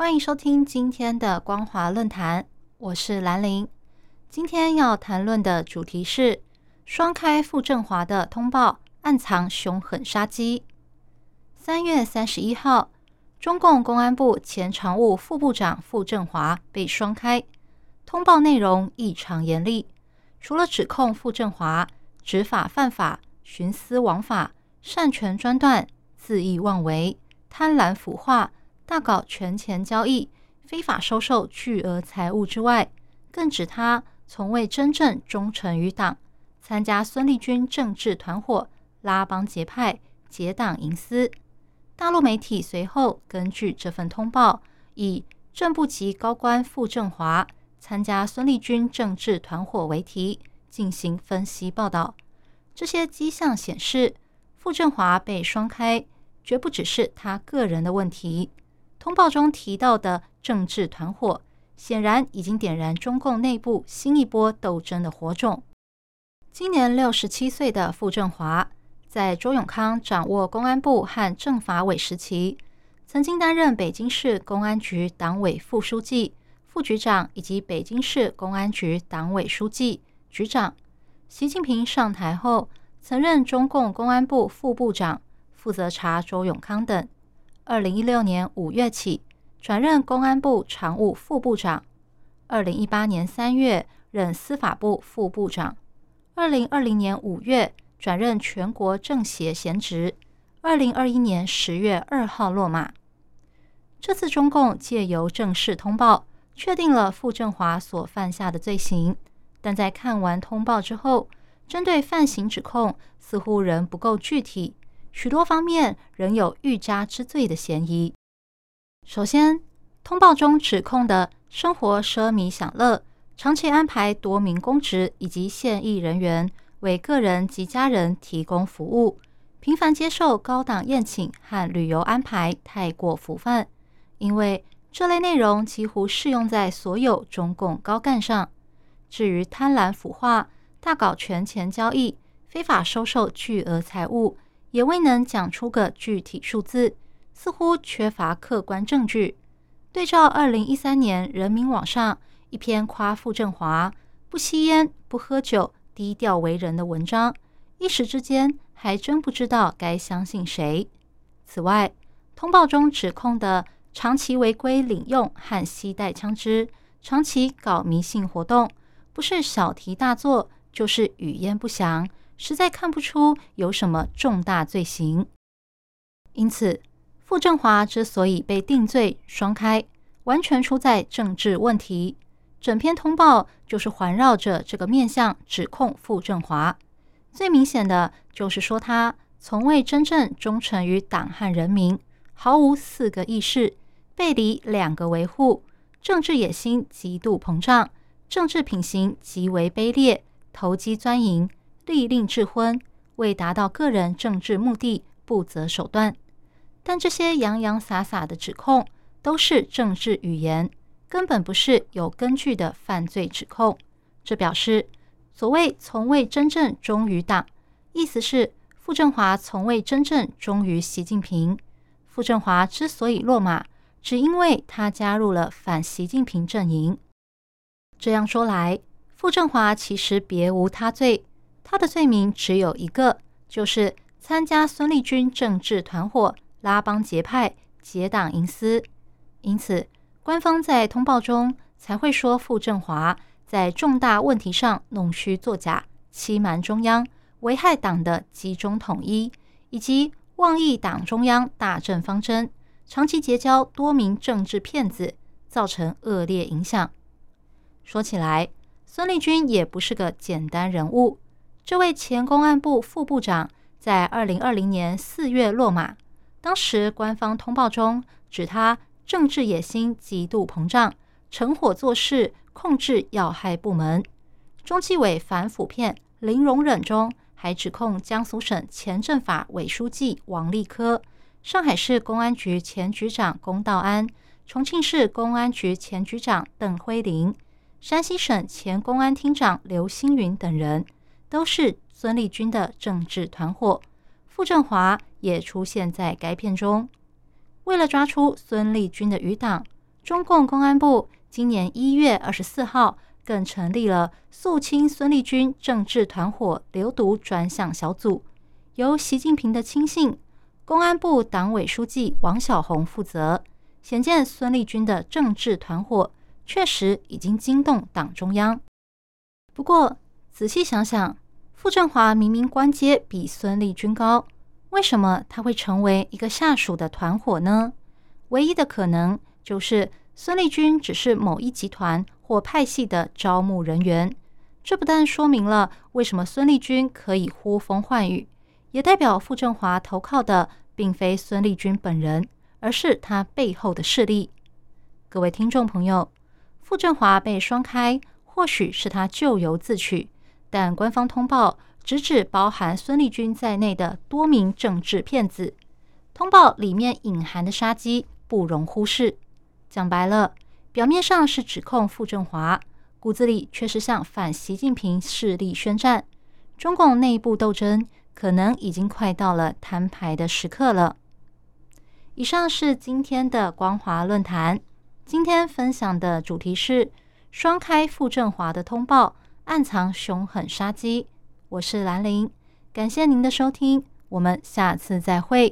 欢迎收听今天的光华论坛，我是兰玲。今天要谈论的主题是双开傅政华的通报暗藏凶狠杀机。三月三十一号，中共公安部前常务副部长傅政华被双开，通报内容异常严厉，除了指控傅政华执法犯法、徇私枉法、擅权专断、恣意妄为。贪婪腐化、大搞权钱交易、非法收受巨额财物之外，更指他从未真正忠诚于党，参加孙立军政治团伙，拉帮结派、结党营私。大陆媒体随后根据这份通报，以正部级高官傅政华参加孙立军政治团伙为题进行分析报道。这些迹象显示，傅政华被双开。绝不只是他个人的问题。通报中提到的政治团伙，显然已经点燃中共内部新一波斗争的火种。今年六十七岁的傅政华，在周永康掌握公安部和政法委时期，曾经担任北京市公安局党委副书记、副局长以及北京市公安局党委书记、局长。习近平上台后，曾任中共公安部副部长。负责查周永康等。二零一六年五月起转任公安部常务副部长。二零一八年三月任司法部副部长。二零二零年五月转任全国政协闲职。二零二一年十月二号落马。这次中共借由正式通报，确定了傅政华所犯下的罪行，但在看完通报之后，针对犯行指控似乎仍不够具体。许多方面仍有欲加之罪的嫌疑。首先，通报中指控的生活奢靡享乐，长期安排多名公职以及现役人员为个人及家人提供服务，频繁接受高档宴请和旅游安排，太过浮泛。因为这类内容几乎适用在所有中共高干上。至于贪婪腐化、大搞权钱交易、非法收受巨额财物，也未能讲出个具体数字，似乎缺乏客观证据。对照二零一三年人民网上一篇夸傅政华不吸烟、不喝酒、低调为人的文章，一时之间还真不知道该相信谁。此外，通报中指控的长期违规领用和携带枪支，长期搞迷信活动，不是小题大做，就是语焉不详。实在看不出有什么重大罪行，因此傅政华之所以被定罪双开，完全出在政治问题。整篇通报就是环绕着这个面向指控傅政华。最明显的就是说他从未真正忠诚于党和人民，毫无四个意识，背离两个维护，政治野心极度膨胀，政治品行极为卑劣，投机钻营。利令智昏，为达到个人政治目的不择手段。但这些洋洋洒洒的指控都是政治语言，根本不是有根据的犯罪指控。这表示所谓从未真正忠于党，意思是傅政华从未真正忠于习近平。傅政华之所以落马，只因为他加入了反习近平阵营。这样说来，傅政华其实别无他罪。他的罪名只有一个，就是参加孙立军政治团伙，拉帮结派，结党营私。因此，官方在通报中才会说傅政华在重大问题上弄虚作假，欺瞒中央，危害党的集中统一，以及妄议党中央大政方针，长期结交多名政治骗子，造成恶劣影响。说起来，孙立军也不是个简单人物。这位前公安部副部长在二零二零年四月落马，当时官方通报中指他政治野心极度膨胀，成伙做事，控制要害部门。中纪委反腐片零容忍中，还指控江苏省前政法委书记王立科、上海市公安局前局长龚道安、重庆市公安局前局长邓辉林、山西省前公安厅长刘星云等人，都是孙立军的政治团伙。傅政华也出现在该片中。为了抓出孙立军的余党，中共公安部今年一月二十四号更成立了肃清孙立军政治团伙流毒专项小组，由习近平的亲信、公安部党委书记王小红负责。显见孙立军的政治团伙确实已经惊动党中央。不过仔细想想，傅政华明明官阶比孙立军高。为什么他会成为一个下属的团伙呢？唯一的可能就是孙立军只是某一集团或派系的招募人员。这不但说明了为什么孙立军可以呼风唤雨，也代表傅政华投靠的并非孙立军本人，而是他背后的势力。各位听众朋友，傅政华被双开，或许是他咎由自取，但官方通报。直指包含孙立军在内的多名政治骗子，通报里面隐含的杀机不容忽视。讲白了，表面上是指控傅政华，骨子里却是向反习近平势力宣战。中共内部斗争可能已经快到了摊牌的时刻了。以上是今天的光华论坛，今天分享的主题是双开傅政华的通报，暗藏凶狠杀机。我是兰陵，感谢您的收听，我们下次再会。